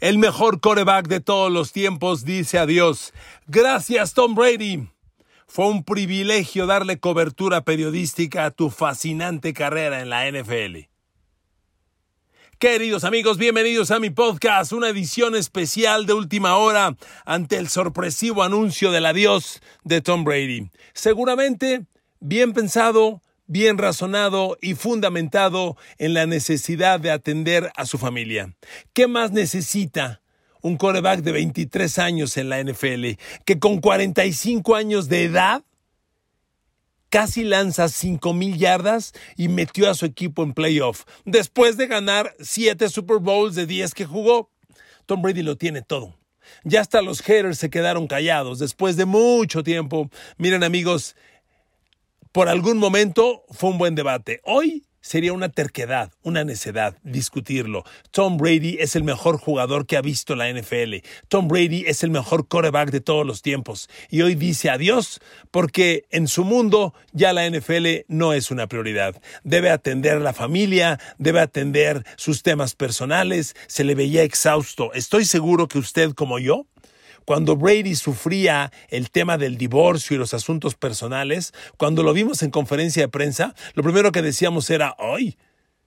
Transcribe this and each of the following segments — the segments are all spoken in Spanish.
El mejor coreback de todos los tiempos dice adiós. Gracias, Tom Brady. Fue un privilegio darle cobertura periodística a tu fascinante carrera en la NFL. Queridos amigos, bienvenidos a mi podcast, una edición especial de última hora ante el sorpresivo anuncio del adiós de Tom Brady. Seguramente bien pensado, bien razonado y fundamentado en la necesidad de atender a su familia. ¿Qué más necesita un coreback de 23 años en la NFL que con 45 años de edad casi lanza 5 mil yardas y metió a su equipo en playoff después de ganar 7 Super Bowls de 10 que jugó? Tom Brady lo tiene todo. Ya hasta los haters se quedaron callados después de mucho tiempo. Miren amigos, por algún momento fue un buen debate. Hoy sería una terquedad, una necedad discutirlo. Tom Brady es el mejor jugador que ha visto la NFL. Tom Brady es el mejor quarterback de todos los tiempos. Y hoy dice adiós porque en su mundo ya la NFL no es una prioridad. Debe atender a la familia, debe atender sus temas personales. Se le veía exhausto. Estoy seguro que usted como yo cuando Brady sufría el tema del divorcio y los asuntos personales, cuando lo vimos en conferencia de prensa, lo primero que decíamos era, ¡ay!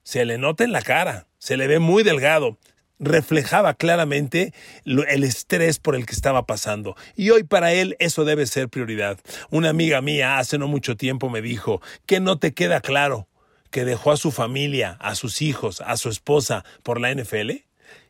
Se le nota en la cara, se le ve muy delgado, reflejaba claramente el estrés por el que estaba pasando. Y hoy para él eso debe ser prioridad. Una amiga mía hace no mucho tiempo me dijo, que no te queda claro que dejó a su familia, a sus hijos, a su esposa por la NFL?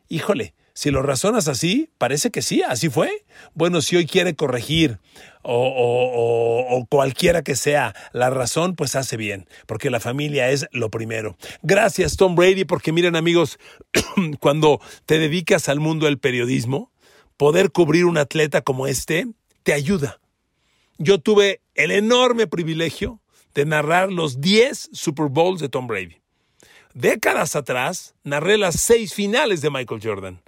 Híjole, si lo razonas así, parece que sí, así fue. Bueno, si hoy quiere corregir o, cualquiera que sea la razón, pues hace bien, porque la familia es lo primero. Gracias, Tom Brady, porque miren amigos, cuando te dedicas al mundo del periodismo, poder cubrir un atleta como este te ayuda. Yo tuve el enorme privilegio de narrar los 10 Super Bowls de Tom Brady décadas atrás narré las seis finales de Michael Jordan.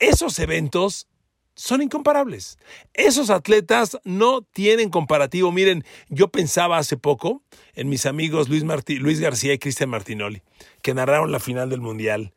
Esos eventos son incomparables. Esos atletas no tienen comparativo. Miren, yo pensaba hace poco en mis amigos Luis, Luis García y Cristian Martinoli, que narraron la final del Mundial.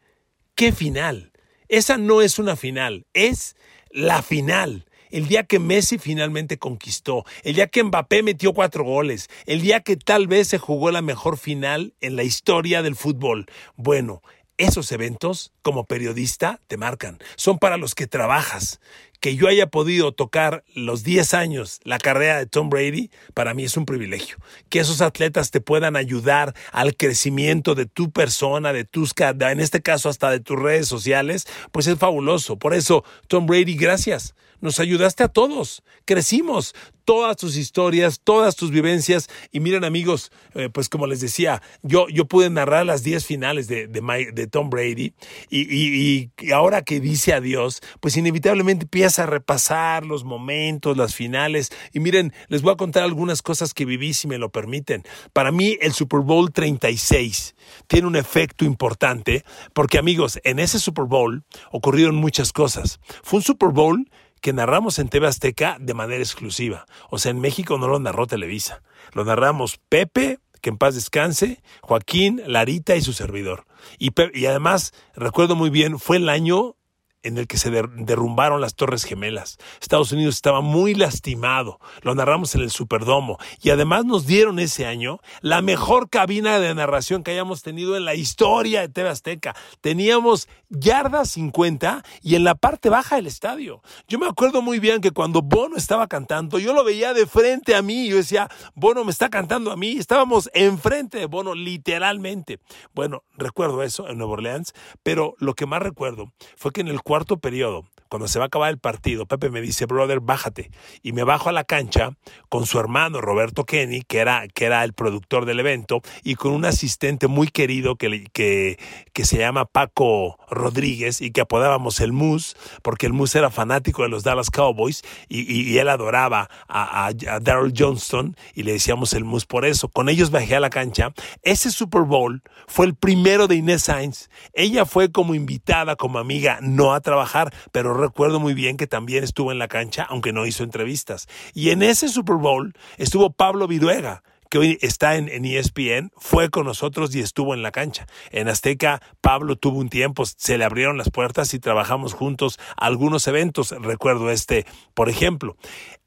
¿Qué final? Esa no es una final, es la final el día que Messi finalmente conquistó, el día que Mbappé metió cuatro goles, el día que tal vez se jugó la mejor final en la historia del fútbol. Bueno, esos eventos, como periodista, te marcan. Son para los que trabajas. Que yo haya podido tocar los 10 años la carrera de Tom Brady, para mí es un privilegio. Que esos atletas te puedan ayudar al crecimiento de tu persona, de tus, en este caso hasta de tus redes sociales, pues es fabuloso. Por eso, Tom Brady, gracias nos ayudaste a todos, crecimos, todas tus historias, todas tus vivencias. Y miren amigos, eh, pues como les decía, yo, yo pude narrar las 10 finales de, de, Tom Brady y, y, ahora que dice adiós, pues inevitablemente empieza a repasar los momentos, las finales. Y miren, les voy a contar algunas cosas que viví si me lo permiten. Para mí el Super Bowl 36 tiene un efecto importante porque amigos, en ese Super Bowl ocurrieron muchas cosas. Fue un Super Bowl que narramos en TV Azteca de manera exclusiva. O sea, en México no lo narró Televisa. Lo narramos Pepe, que en paz descanse, Joaquín, Larita y su servidor. Y, y además, recuerdo muy bien, fue el año en el que se derrumbaron las Torres Gemelas. Estados Unidos estaba muy lastimado. Lo narramos en el Superdomo. Y además nos dieron ese año la mejor cabina de narración que hayamos tenido en la historia de TV Azteca. Teníamos yarda 50 y en la parte baja del estadio. Yo me acuerdo muy bien que cuando Bono estaba cantando, yo lo veía de frente a mí. Yo decía, Bono me está cantando a mí. Estábamos enfrente de Bono, literalmente. Bueno, recuerdo eso en Nueva Orleans, pero lo que más recuerdo fue que en el cuarto periodo, cuando se va a acabar el partido, Pepe me dice, brother, bájate. Y me bajo a la cancha con su hermano Roberto Kenny, que era, que era el productor del evento, y con un asistente muy querido que, que, que se llama Paco Rodríguez y que apodábamos el Moose, porque el Moose era fanático de los Dallas Cowboys y, él adoraba a, a, Daryl Johnston y le decíamos el Moose por eso. Con ellos bajé a la cancha. Ese Super Bowl fue el primero de Inés Sainz. Ella fue como invitada, como amiga, no a trabajar, pero recuerdo muy bien que también estuvo en la cancha, aunque no hizo entrevistas. Y en ese Super Bowl estuvo Pablo Viruega, que hoy está en, en, ESPN, fue con nosotros y estuvo en la cancha. En Azteca, Pablo tuvo un tiempo, se le abrieron las puertas y trabajamos juntos algunos eventos. Recuerdo este, por ejemplo.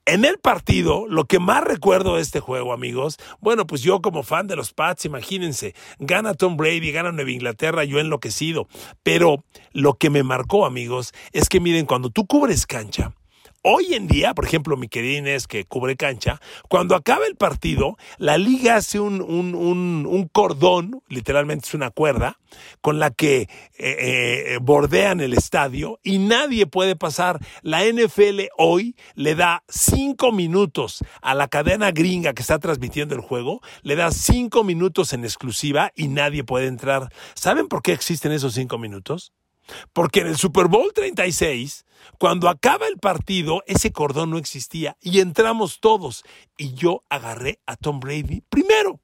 En el partido, lo que más recuerdo de este juego, amigos, bueno, pues yo como fan de los Pats, imagínense, gana Tom Brady, gana Nueva Inglaterra, yo enloquecido. Pero lo que me marcó, amigos, es que miren, cuando tú cubres cancha, Hoy en día, por ejemplo, mi querida Inés, que cubre cancha, cuando acaba el partido, la liga hace un, un, cordón, literalmente es una cuerda, con la que eh, eh, bordean el estadio y nadie puede pasar. La NFL hoy le da cinco minutos a la cadena gringa que está transmitiendo el juego, le da cinco minutos en exclusiva y nadie puede entrar. ¿Saben por qué existen esos cinco minutos? Porque en el Super Bowl 36, cuando acaba el partido, ese cordón no existía y entramos todos. Y yo agarré a Tom Brady primero.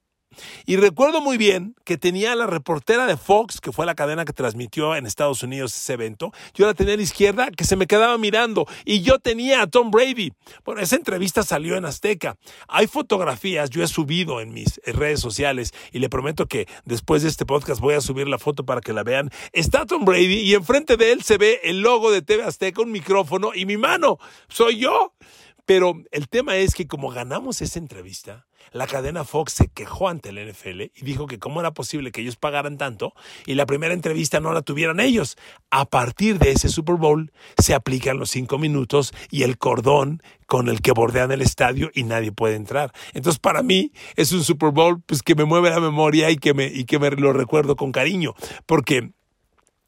Y recuerdo muy bien que tenía la reportera de Fox, que fue la cadena que transmitió en Estados Unidos ese evento. Yo la tenía a la izquierda, que se me quedaba mirando. Y yo tenía a Tom Brady. Bueno, esa entrevista salió en Azteca. Hay fotografías, yo he subido en mis redes sociales y le prometo que después de este podcast voy a subir la foto para que la vean. Está Tom Brady y enfrente de él se ve el logo de TV Azteca, un micrófono y mi mano. Soy yo. Pero el tema es que como ganamos esa entrevista, la cadena Fox se quejó ante el NFL y dijo que cómo era posible que ellos pagaran tanto y la primera entrevista no la tuvieran ellos. A partir de ese Super Bowl se aplican los cinco minutos y el cordón con el que bordean el estadio y nadie puede entrar. Entonces para mí es un Super Bowl pues, que me mueve la memoria y que me, y que me lo recuerdo con cariño porque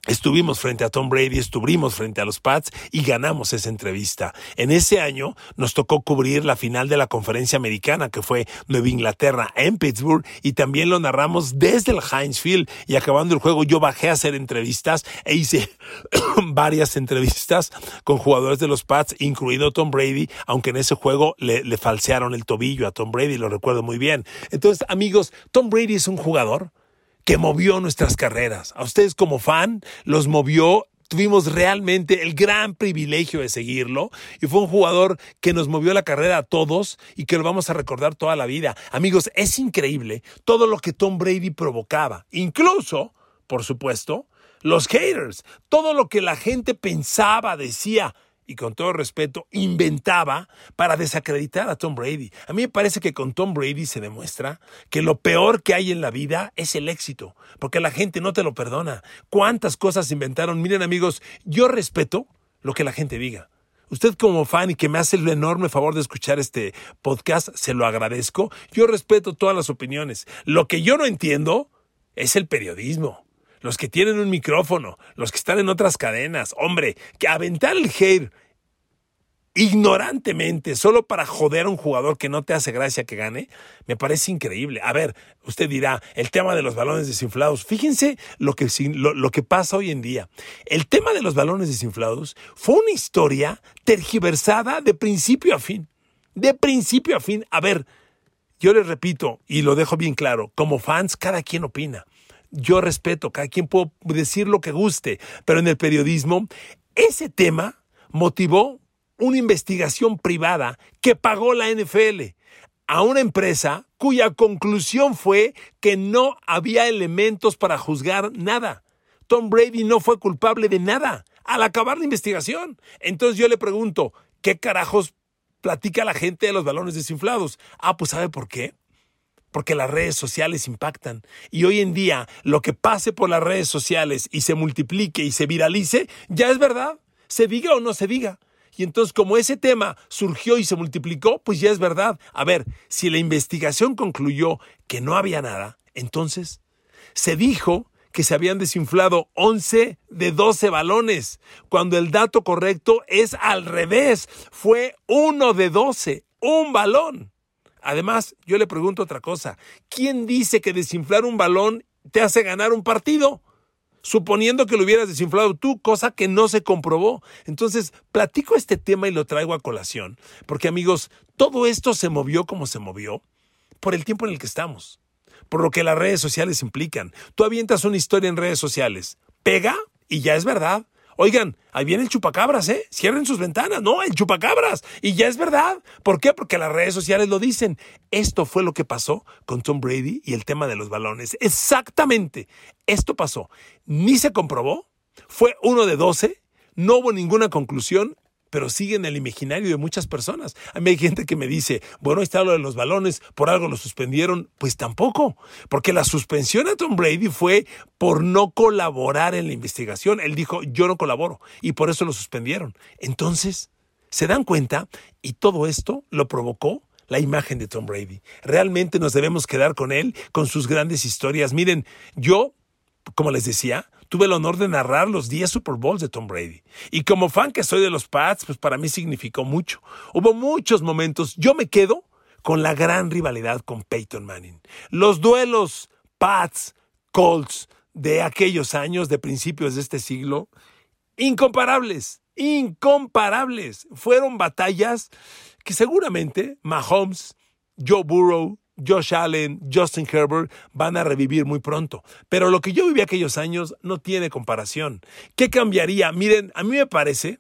Estuvimos frente a Tom Brady, estuvimos frente a los Pats y ganamos esa entrevista. En ese año nos tocó cubrir la final de la conferencia americana que fue Nueva Inglaterra en Pittsburgh y también lo narramos desde el Heinz Field y acabando el juego yo bajé a hacer entrevistas e hice varias entrevistas con jugadores de los Pats, incluido Tom Brady, aunque en ese juego le, le falsearon el tobillo a Tom Brady, lo recuerdo muy bien. Entonces, amigos, Tom Brady es un jugador que movió nuestras carreras. A ustedes como fan los movió tuvimos realmente el gran privilegio de seguirlo y fue un jugador que nos movió la carrera a todos y que lo vamos a recordar toda la vida. Amigos, es increíble todo lo que Tom Brady provocaba, incluso, por supuesto, los haters, todo lo que la gente pensaba, decía, y con todo respeto, inventaba para desacreditar a Tom Brady. A mí me parece que con Tom Brady se demuestra que lo peor que hay en la vida es el éxito, porque la gente no te lo perdona. ¿Cuántas cosas inventaron? Miren amigos, yo respeto lo que la gente diga. Usted como fan y que me hace el enorme favor de escuchar este podcast, se lo agradezco. Yo respeto todas las opiniones. Lo que yo no entiendo es el periodismo los que tienen un micrófono, los que están en otras cadenas. Hombre, que aventar el hate ignorantemente, solo para joder a un jugador que no te hace gracia que gane, me parece increíble. A ver, usted dirá, el tema de los balones desinflados. Fíjense lo que, lo que pasa hoy en día. El tema de los balones desinflados fue una historia tergiversada de principio a fin. De principio a fin. A ver, yo les repito y lo dejo bien claro, como fans cada quien opina yo respeto, cada quien puede decir lo que guste, pero en el periodismo ese tema motivó una investigación privada que pagó la NFL a una empresa cuya conclusión fue que no había elementos para juzgar nada. Tom Brady no fue culpable de nada al acabar la investigación. Entonces yo le pregunto, ¿qué carajos platica la gente de los balones desinflados? Ah, pues ¿sabe por qué? Porque las redes sociales impactan. Y hoy en día, lo que pase por las redes sociales y se multiplique y se viralice, ya es verdad, se diga o no se diga. Y entonces, como ese tema surgió y se multiplicó, pues ya es verdad. A ver, si la investigación concluyó que no había nada, entonces se dijo que se habían desinflado 11 de 12 balones, cuando el dato correcto es al revés, fue uno de 12, un balón. Además, yo le pregunto otra cosa. ¿Quién dice que desinflar un balón te hace ganar un partido? Suponiendo que lo hubieras desinflado tú, cosa que no se comprobó. Entonces, platico este tema y lo traigo a colación. Porque amigos, todo esto se movió como se movió por el tiempo en el que estamos. Por lo que las redes sociales implican. Tú avientas una historia en redes sociales. Pega y ya es verdad. Oigan, ahí viene el chupacabras, ¿eh? Cierren sus ventanas. No, el chupacabras. Y ya es verdad. ¿Por qué? Porque las redes sociales lo dicen. Esto fue lo que pasó con Tom Brady y el tema de los balones. Exactamente. Esto pasó. Ni se comprobó. Fue uno de doce. No hubo ninguna conclusión pero sigue en el imaginario de muchas personas. A mí hay gente que me dice, bueno, está lo de los balones, por algo lo suspendieron. Pues tampoco, porque la suspensión a Tom Brady fue por no colaborar en la investigación. Él dijo, yo no colaboro, y por eso lo suspendieron. Entonces, ¿se dan cuenta? Y todo esto lo provocó la imagen de Tom Brady. Realmente nos debemos quedar con él, con sus grandes historias. Miren, yo, como les decía, tuve el honor de narrar los 10 Super Bowls de Tom Brady. Y como fan que soy de los Pats, pues para mí significó mucho. Hubo muchos momentos. Yo me quedo con la gran rivalidad con Peyton Manning. Los duelos Pats, Colts de aquellos años, de principios de este siglo, incomparables, incomparables. Fueron batallas que seguramente Mahomes, Joe Burrow, Josh Allen, Justin Herbert van a revivir muy pronto. Pero lo que yo viví aquellos años no tiene comparación. ¿Qué cambiaría? Miren, a mí me parece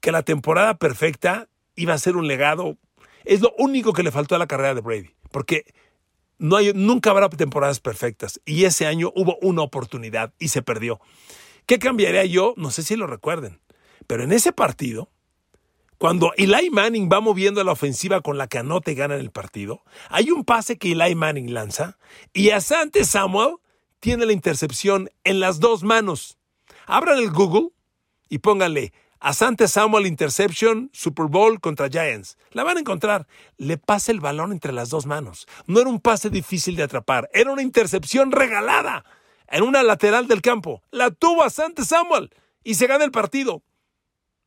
que la temporada perfecta iba a ser un legado. Es lo único que le faltó a la carrera de Brady. Porque no hay, nunca habrá temporadas perfectas. Y ese año hubo una oportunidad y se perdió. ¿Qué cambiaría yo? No sé si lo recuerden. Pero en ese partido, cuando Eli Manning va moviendo la ofensiva con la que anota y gana el partido, hay un pase que Eli Manning lanza y Asante Samuel tiene la intercepción en las dos manos. Abran el Google y pónganle Asante Samuel Interception Super Bowl contra Giants. La van a encontrar. Le pasa el balón entre las dos manos. No era un pase difícil de atrapar, era una intercepción regalada en una lateral del campo. La tuvo Asante Samuel y se gana el partido.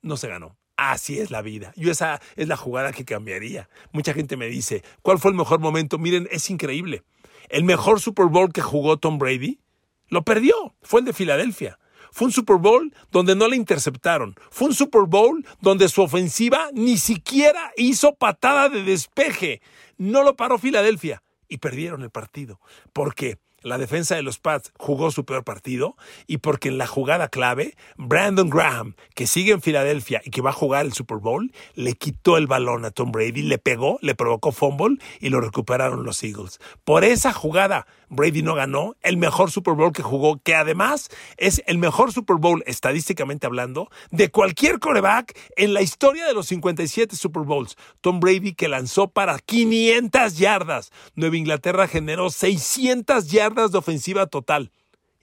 No se ganó. Así es la vida. Yo esa es la jugada que cambiaría. Mucha gente me dice, ¿cuál fue el mejor momento? Miren, es increíble. El mejor Super Bowl que jugó Tom Brady lo perdió. Fue el de Filadelfia. Fue un Super Bowl donde no le interceptaron. Fue un Super Bowl donde su ofensiva ni siquiera hizo patada de despeje. No lo paró Filadelfia y perdieron el partido. ¿Por qué? La defensa de los Pats jugó su peor partido y porque en la jugada clave, Brandon Graham, que sigue en Filadelfia y que va a jugar el Super Bowl, le quitó el balón a Tom Brady, le pegó, le provocó fumble y lo recuperaron los Eagles. Por esa jugada, Brady no ganó el mejor Super Bowl que jugó, que además es el mejor Super Bowl, estadísticamente hablando, de cualquier coreback en la historia de los 57 Super Bowls. Tom Brady que lanzó para 500 yardas. Nueva Inglaterra generó 600 yardas de ofensiva total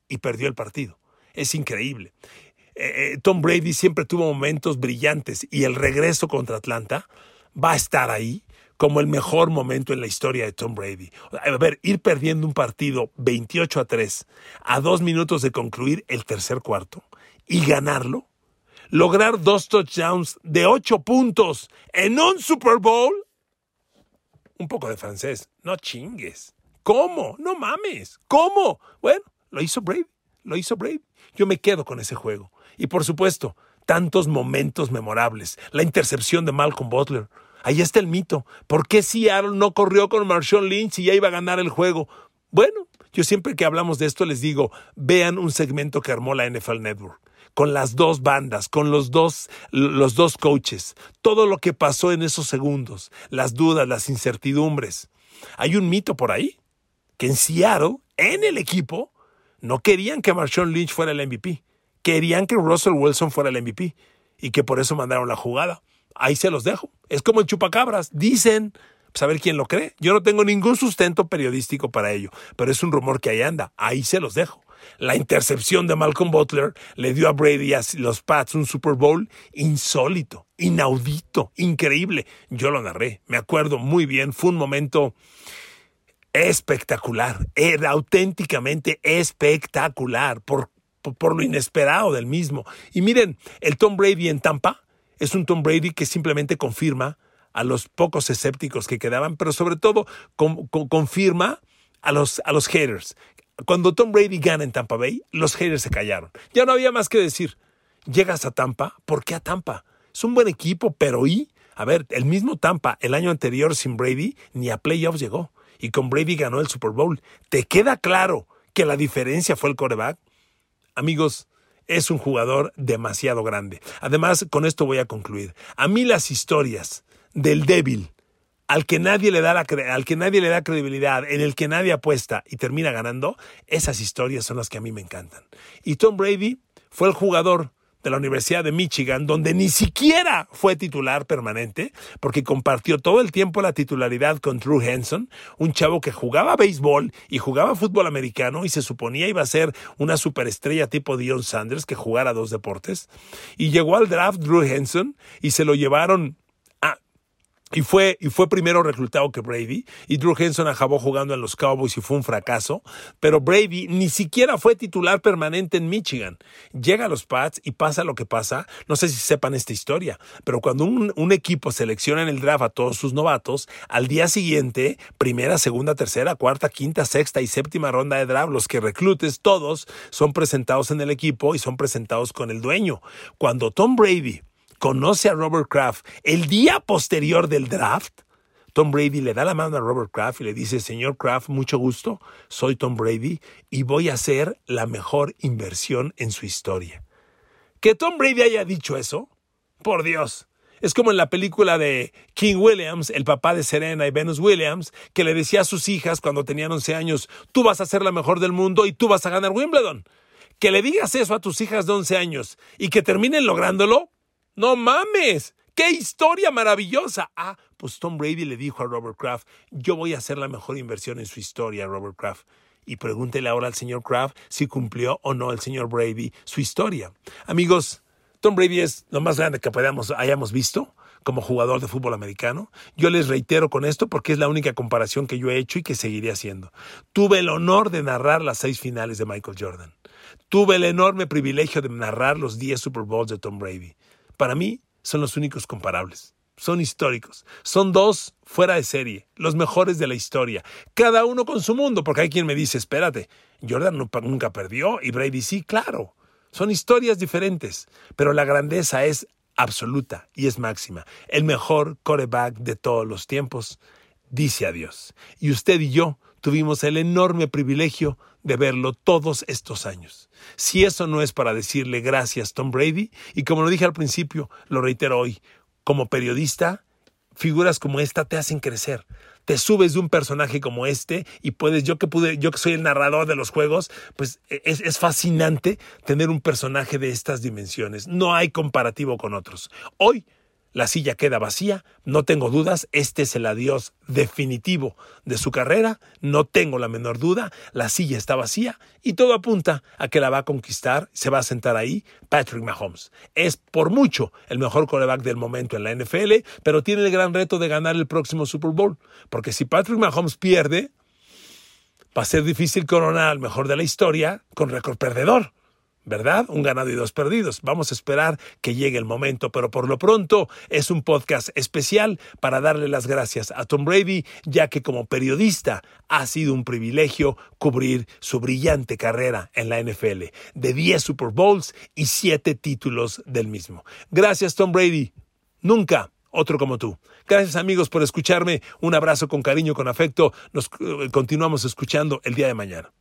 y perdió el partido. Es increíble. Eh, eh, Tom Brady siempre tuvo momentos brillantes y el regreso contra Atlanta va a estar ahí como el mejor momento en la historia de Tom Brady. A ver, ir perdiendo un partido 28 a 3 a dos minutos de concluir el tercer cuarto y ganarlo, lograr dos touchdowns de ocho puntos en un Super Bowl. Un poco de francés, no chingues. ¿Cómo? No mames. ¿Cómo? Bueno, lo hizo Brady, lo hizo Brady. Yo me quedo con ese juego. Y por supuesto, tantos momentos memorables. La intercepción de Malcolm Butler, Ahí está el mito. ¿Por qué Seattle no corrió con Marshawn Lynch y ya iba a ganar el juego? Bueno, yo siempre que hablamos de esto les digo, vean un segmento que armó la NFL Network con las dos bandas, con los dos, los dos coaches, todo lo que pasó en esos segundos, las dudas, las incertidumbres. Hay un mito por ahí, que en Seattle, en el equipo, no querían que Marshawn Lynch fuera el MVP, querían que Russell Wilson fuera el MVP y que por eso mandaron la jugada ahí se los dejo. Es como el chupacabras. Dicen, pues a ver quién lo cree. Yo no tengo ningún sustento periodístico para ello, pero es un rumor que ahí anda. Ahí se los dejo. La intercepción de Malcolm Butler le dio a Brady y a los Pats un Super Bowl insólito, inaudito, increíble. Yo lo narré, me acuerdo muy bien, fue un momento espectacular, era auténticamente espectacular por, por lo inesperado del mismo. Y miren, el Tom Brady en Tampa, es un Tom Brady que simplemente confirma a los pocos escépticos que quedaban, pero sobre todo confirma a los, a los haters. Cuando Tom Brady gana en Tampa Bay, los haters se callaron. Ya no había más que decir. Llegas a Tampa, ¿por qué a Tampa? Es un buen equipo, pero ¿y? A ver, el mismo Tampa el año anterior sin Brady ni a playoffs llegó. Y con Brady ganó el Super Bowl. ¿Te queda claro que la diferencia fue el coreback? Amigos, es un jugador demasiado grande. Además, con esto voy a concluir. A mí las historias del débil al que nadie le da la al que nadie le da credibilidad, en el que nadie apuesta y termina ganando, esas historias son las que a mí me encantan. Y Tom Brady fue el jugador de la Universidad de Michigan, donde ni siquiera fue titular permanente, porque compartió todo el tiempo la titularidad con Drew Henson, un chavo que jugaba béisbol y jugaba fútbol americano y se suponía iba a ser una superestrella tipo Dion Sanders que jugara dos deportes. Y llegó al draft Drew Henson y se lo llevaron y fue, y fue primero reclutado que Brady. Y Drew Henson acabó jugando en los Cowboys y fue un fracaso. Pero Brady ni siquiera fue titular permanente en Michigan. Llega a los Pats y pasa lo que pasa. No sé si sepan esta historia, pero cuando un, un equipo selecciona en el draft a todos sus novatos, al día siguiente, primera, segunda, tercera, cuarta, quinta, sexta y séptima ronda de draft, los que reclutes, todos son presentados en el equipo y son presentados con el dueño. Cuando Tom Brady conoce a Robert Kraft el día posterior del draft, Tom Brady le da la mano a Robert Kraft y le dice, señor Kraft, mucho gusto, soy Tom Brady y voy a hacer la mejor inversión en su historia. Que Tom Brady haya dicho eso, por Dios. Es como en la película de King Williams, el papá de Serena y Venus Williams, que le decía a sus hijas cuando tenían 11 años, tú vas a ser la mejor del mundo y tú vas a ganar Wimbledon. Que le digas eso a tus hijas de 11 años y que terminen lográndolo, no mames. ¡Qué historia maravillosa! Ah, pues Tom Brady le dijo a Robert Kraft, yo voy a hacer la mejor inversión en su historia, Robert Kraft. Y pregúntele ahora al señor Kraft si cumplió o no el señor Brady su historia. Amigos, Tom Brady es lo más grande que podamos, hayamos visto como jugador de fútbol americano. Yo les reitero con esto porque es la única comparación que yo he hecho y que seguiré haciendo. Tuve el honor de narrar las seis finales de Michael Jordan. Tuve el enorme privilegio de narrar los diez Super Bowls de Tom Brady para mí son los únicos comparables. Son históricos. Son dos fuera de serie, los mejores de la historia. Cada uno con su mundo, porque hay quien me dice, espérate, Jordan nunca perdió y Brady sí, claro. Son historias diferentes, pero la grandeza es absoluta y es máxima. El mejor coreback de todos los tiempos, dice adiós. Y usted y yo tuvimos el enorme privilegio de verlo todos estos años. Si eso no es para decirle gracias Tom Brady, y como lo dije al principio, lo reitero hoy, como periodista, figuras como esta te hacen crecer. Te subes de un personaje como este y puedes, yo que pude, yo que soy el narrador de los juegos, pues es, es fascinante tener un personaje de estas dimensiones. No hay comparativo con otros. Hoy la silla queda vacía, no tengo dudas, este es el adiós definitivo de su carrera, no tengo la menor duda, la silla está vacía y todo apunta a que la va a conquistar, se va a sentar ahí Patrick Mahomes. Es por mucho el mejor coreback del momento en la NFL, pero tiene el gran reto de ganar el próximo Super Bowl, porque si Patrick Mahomes pierde, va a ser difícil coronar al mejor de la historia con récord perdedor. ¿Verdad? Un ganado y dos perdidos. Vamos a esperar que llegue el momento, pero por lo pronto es un podcast especial para darle las gracias a Tom Brady, ya que como periodista ha sido un privilegio cubrir su brillante carrera en la NFL, de 10 Super Bowls y 7 títulos del mismo. Gracias Tom Brady. Nunca otro como tú. Gracias amigos por escucharme. Un abrazo con cariño, con afecto. Nos eh, continuamos escuchando el día de mañana.